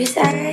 reside.